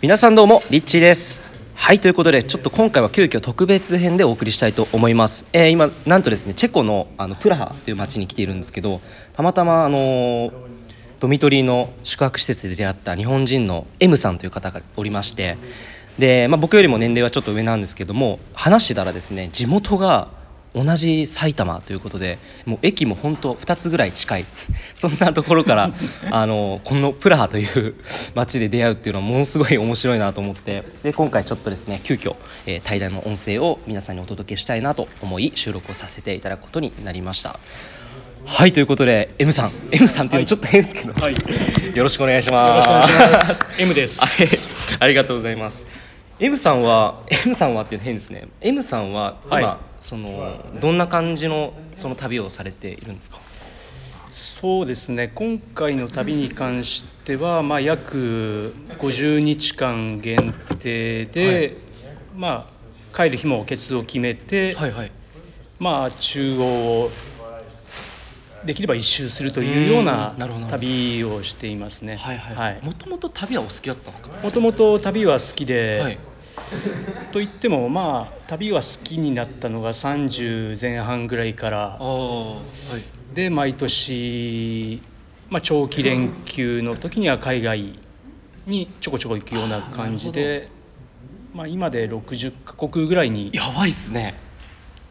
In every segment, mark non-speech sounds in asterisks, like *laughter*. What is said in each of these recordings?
皆さんどうもリッチーです。はいということでちょっと今回は急遽特別編でお送りしたいと思います、えー今なんとですねチェコのあのプラハという町に来ているんですけどたまたまあのドミトリーの宿泊施設で出会った日本人の M さんという方がおりましてで、まあ、僕よりも年齢はちょっと上なんですけども話してたらですね地元が同じ埼玉ということでもう駅も本当2つぐらい近い *laughs* そんなところから *laughs* あのこのプラハという *laughs* 街で出会うっていうのはものすごい面白いなと思ってで今回ちょっとですね急遽、えー対談の音声を皆さんにお届けしたいなと思い収録をさせていただくことになりました。はいということで M さん M さんっていうのちょっと変ですけど、はい。よよろしくお願いします。ろしくお願いします。M です。はい、ありがとうございます。M さんは M さんはっていうの変ですね。M さんは今、はいそのどんな感じのその旅をされているんですか？そうですね。今回の旅に関しては、まあ約50日間限定で、はいまあ帰る日も決を決めて、はいはい。まあ中央をできれば一周するというような旅をしていますね。はいはい。はいもともと旅はお好きだったんですか？もともと旅は好きで、はい。*laughs* といってもまあ旅は好きになったのが30前半ぐらいからはい。で毎年、まあ、長期連休の時には海外にちょこちょこ行くような感じで、まあ、今で60カ国ぐらいにやばいっすね。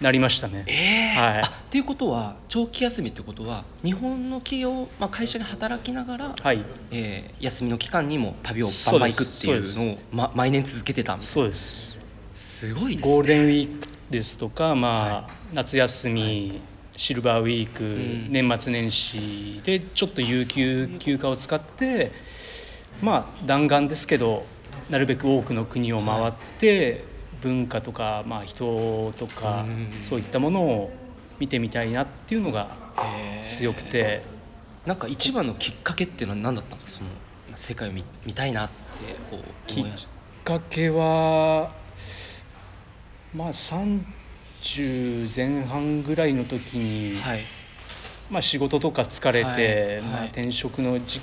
なりましたね。ええはい。あっていうことは長期休みってことは日本の企業、まあ、会社で働きながら、はい。えー休みの期間にも旅をバンバン行くっていうのを、ま、毎年続けてたんですそうです。すごいですね。ゴールデンウィークですとか、まあは夏休み、シルバーウィーク、ん。年末年始でちょっと有給休暇を使ってまあ弾丸ですけどなるべく多くの国を回って、文化とか、まあ、人とか、うん。そういったものを見てみたいなっていうのが強くて、なんか一番のきっかけっていうのは何だったんですか？その世界を見見たいなってこうきっかけはまあ30前半ぐらいの時に、たはい。まあ、仕事とか疲れて、はい。まあ、はい。転職の時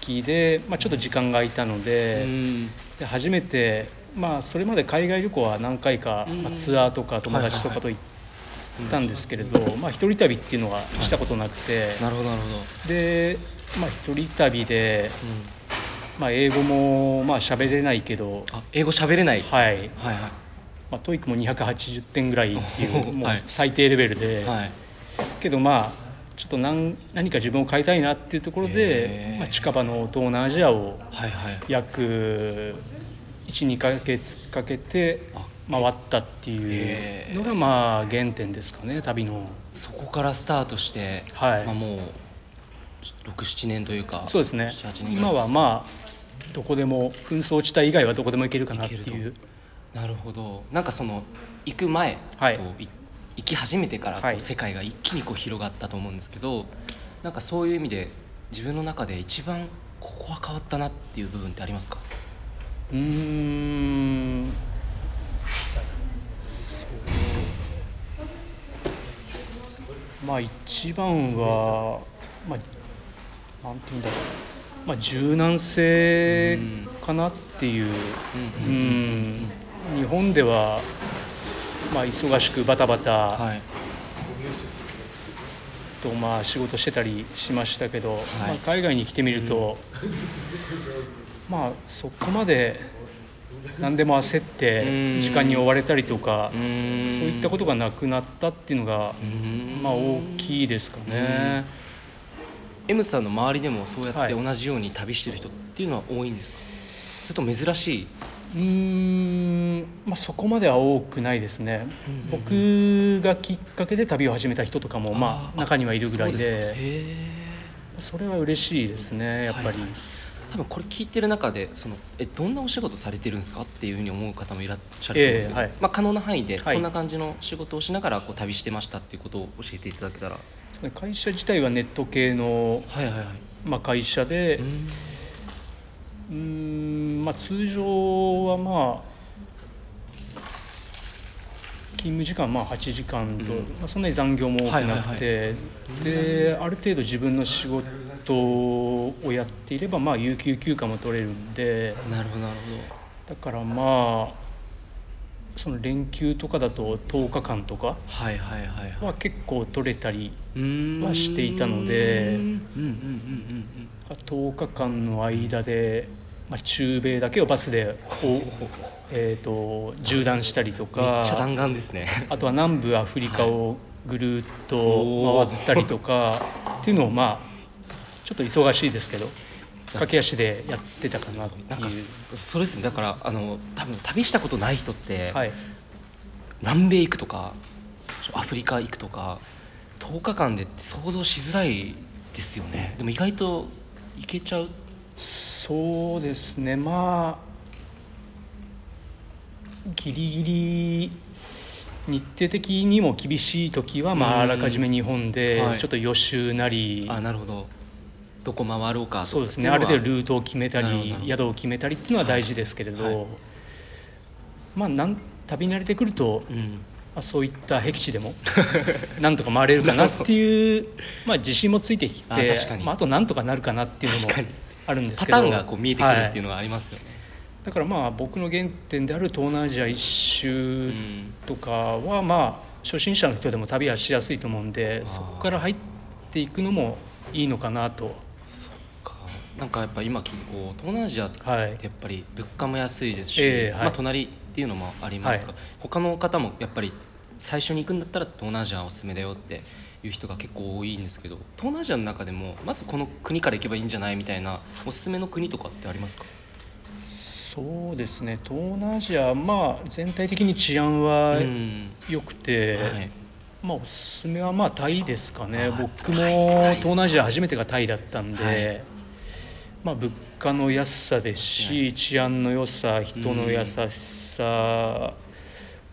期で、まあ、ちょっと時間が空いたので,、うん。で初めて、まあ、それまで海外旅行は何回か、うん。まあ、ツアーとか友達とかと行ったんですけれど、まあ、一人旅っていうのはしたことなくて、なるほどなるほど、で、まあ、一人旅で、まあ、英語もまあ喋れないけど、あ英語喋れない。はい。はいはまあ、 TOEIC も280点ぐらいっていう *laughs* もうはい最低レベルで。いはい。けどまあちょっと何何か自分を変えたいなっていうところへで、ー。まあ、近場の東南アジアを約12か月かけてあ回ったっていうのがまあ原点ですかね旅の。そこからスタートして、はい。まあ、もう67年というかそうですね。78年ぐらい。今はまあどこでも紛争地帯以外はどこでも行けるかなっていう。なるほど。なんかその行く前と、はい。い行き始めてからこう、はい世界が一気にこう広がったと思うんですけどなんかそういう意味で自分の中で一番ここは変わったなっていう部分ってありますか？うーん。まあ一番はまあなんていうんだろう。まあ柔軟性かなっていう。うん。うん日本ではまあ忙しくバタバタ。はい。とまあ仕事してたりしましたけど、い。まあ、海外に来てみると、まあそこまで何でも焦っうん。て時間に追われたりとかそういったことがなくなったっていうのがまあ大きいですかね。M さんの周りでもそうやってはい。同じように旅してる人っていうのは多いんですか、それとも珍しい？うーん。まあそこまでは多くないですね。うん。僕がきっかけで旅を始めた人とかもまあ中にはいるぐらいで。それは嬉しいですねやっぱり。はい多分これ聞いてる中でそのえどんなお仕事されてるんですかっていうふうに思う方もいらっしゃると思うんですけど、ええはい。まあ、可能な範囲ではいこんな感じの仕事をしながらこう旅してましたっていうことを教えていただけたら、会社自体はネット系のはいはいはい。まあ会社でうんまあ通常はまあ勤務時間まあ8時間と、うん。まあ、そんなに残業も多くなくて、である程度自分の仕事をやっていればまあ有給休暇も取れるんでなるほどなるほだからまあその連休とかだと10日間とかはいはいはいはい。は結構取れたりはしていたのでうんうんうんうん10日間の間で、まあ、中米だけをバスでお、えー、と縦断したりとかっちゃ弾丸ですね。あとは南部アフリカをぐるっと回ったりとかっていうのをまあちょっと忙しいですけど駆け足でやってたかなっていう。なんかそそうですね。だからあの多分旅したことない人って、はい。南米行くとかアフリカ行くとか10日間でって想像しづらいですよね。でも意外と行けちゃうそうですね。まあギリギリ日程的にも厳しい時は、まあ、うん。あらかじめ日本ではい。ちょっと予習なり、あなるほど。どこ回ろうかそうですね。ある程度ルートを決めたり宿を決めたりっていうのは大事ですけれど、はい。はいまあなん旅慣れてくると、まうん。あ、そういった僻地でも *laughs* なんとか回れるかなっていうまあ自信もついてきてあまあ、あとなんとかなるかなっていうのもあるんですけどパターンがこう見えてくるっていうはのがありますよね、だからまあ僕の原点である東南アジア一周うんとかはまあ初心者の人でも旅はしやすいと思うんでそこから入っていくのもいいのかなと。か。なんかやっぱ今こう東南アジアってはいやっぱり物価も安いですし、ええはい。まあ、隣っていうのもありますか？ら、は他の方もやっぱり最初に行くんだったら東南アジアおすすめだよっていう人が結構多いんですけど東南アジアの中でもまずこの国から行けばいいんじゃないみたいなおすすめの国とかってありますか？そうですね。東南アジアまあ全体的に治安はうん。良くて、はい。まあおすすめはまあタイですかね。あ僕も東南アジア初めてがタイだったんで、はい。まあ物価の安さですし治安の良さ人の優しさ、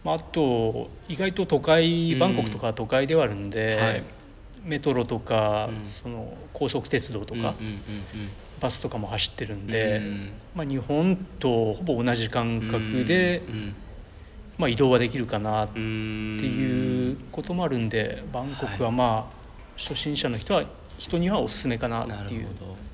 まあ、あと意外と都会うんバンコクとかは都会ではあるんで、はい。メトロとか、うん。その高速鉄道とか、バスとかも走ってるんうんで、うん。まあ、日本とほぼ同じ感覚で、うんまあ、移動はできるかなっていうこともあるんでバンコクはまあ初心者の人は人にはおすすめかななっていう。るほど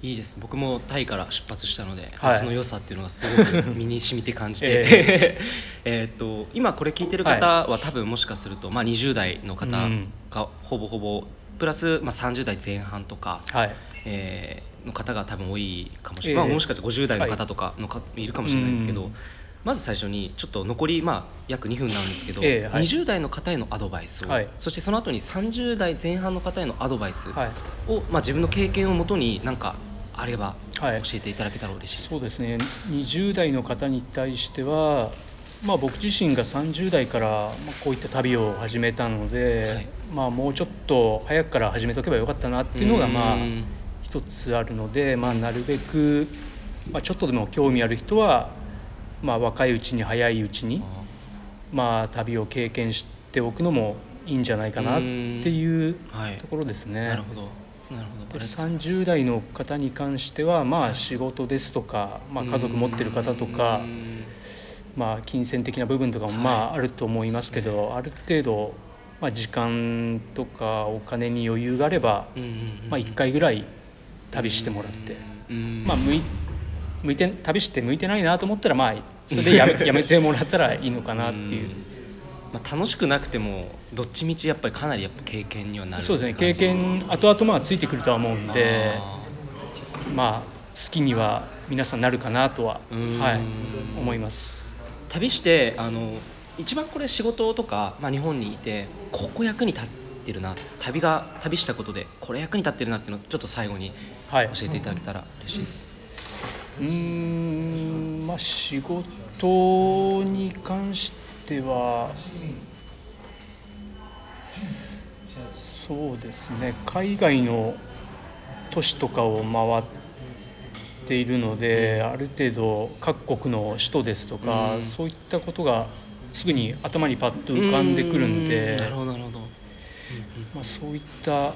いいです。僕もタイから出発したので、はい。その良さっていうのがすごく身に染みて感じて。ええ。*laughs* ーっと今これ聞いてる方は多分もしかすると、まあ、20代の方うん。がほぼほぼプラス、まあ、30代前半とか、はい。えーの方が多分多いかもしれええ。ない、まあ、もしかしたら50代の方とかのか、い、るかもしれないんですけど、うんまず最初にちょっと残り、まあ、約2分なんですけど、ええはい。20代の方へのアドバイスを、はい。そしてその後に30代前半の方へのアドバイスはい。を、まあ、自分の経験をもとになんかあればはい。教えていただけたら嬉しいです。そうですね。20代の方に対しては、まあ、僕自身が30代からまあこういった旅を始めたので、はい。まあ、もうちょっと早くから始めとけばよかったなっていうのがまあうん一つあるので、まあ、なるべく、まあ、ちょっとでも興味ある人は、まあ、若いうちに早いうちに、まあ、旅を経験しておくのもいいんじゃないかなっていうところですね。なるほどで30代の方に関しては、まあ、仕事ですとか、まあ、家族持ってる方とかう、ん。まあ、金銭的な部分とかもまああると思いますけど、ある程度、まあ、時間とかお金に余裕があれば、まあ、1回ぐらい旅してもらって、うんまあ、向い向いて旅して向いてないなと思ったら、まあ、それでやめ *laughs* やめてもらったらいいのかなっていう。まあ、楽しくなくてもどっちみちやっぱりかなりやっぱ経験にはなるそうですね経験後々まあついてくるとは思うんであまあ好きには皆さんなるかなとは、はい、思います。ー旅してあの一番これ仕事とか、まあ、日本にいてここ役に立ってるな旅が旅したことでこれ役に立ってるなっていうのをちょっと最後にはい、教えていただけたら嬉しいです。うーんまあ仕事に関してはそうですね。海外の都市とかを回っているのである程度各国の首都ですとか、うん。そういったことがすぐに頭にパッと浮かんでくるんでうーなるほどなるほど。まあ、そういった、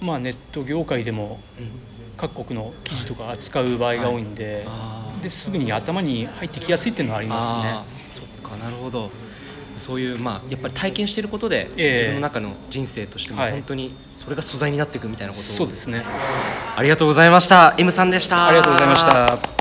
まあ、ネット業界でも各国の記事とか扱う場合が多いんで,、ですぐに頭に入ってきやすいっていうのはありあまーそっかなるほど。そういうまあやっぱり体験していることで、ええ。自分の中の人生としてもはい。本当にそれが素材になっていくみたいなことを、すねそうですね。ありがとうございました。M さんでした。ありがとうございました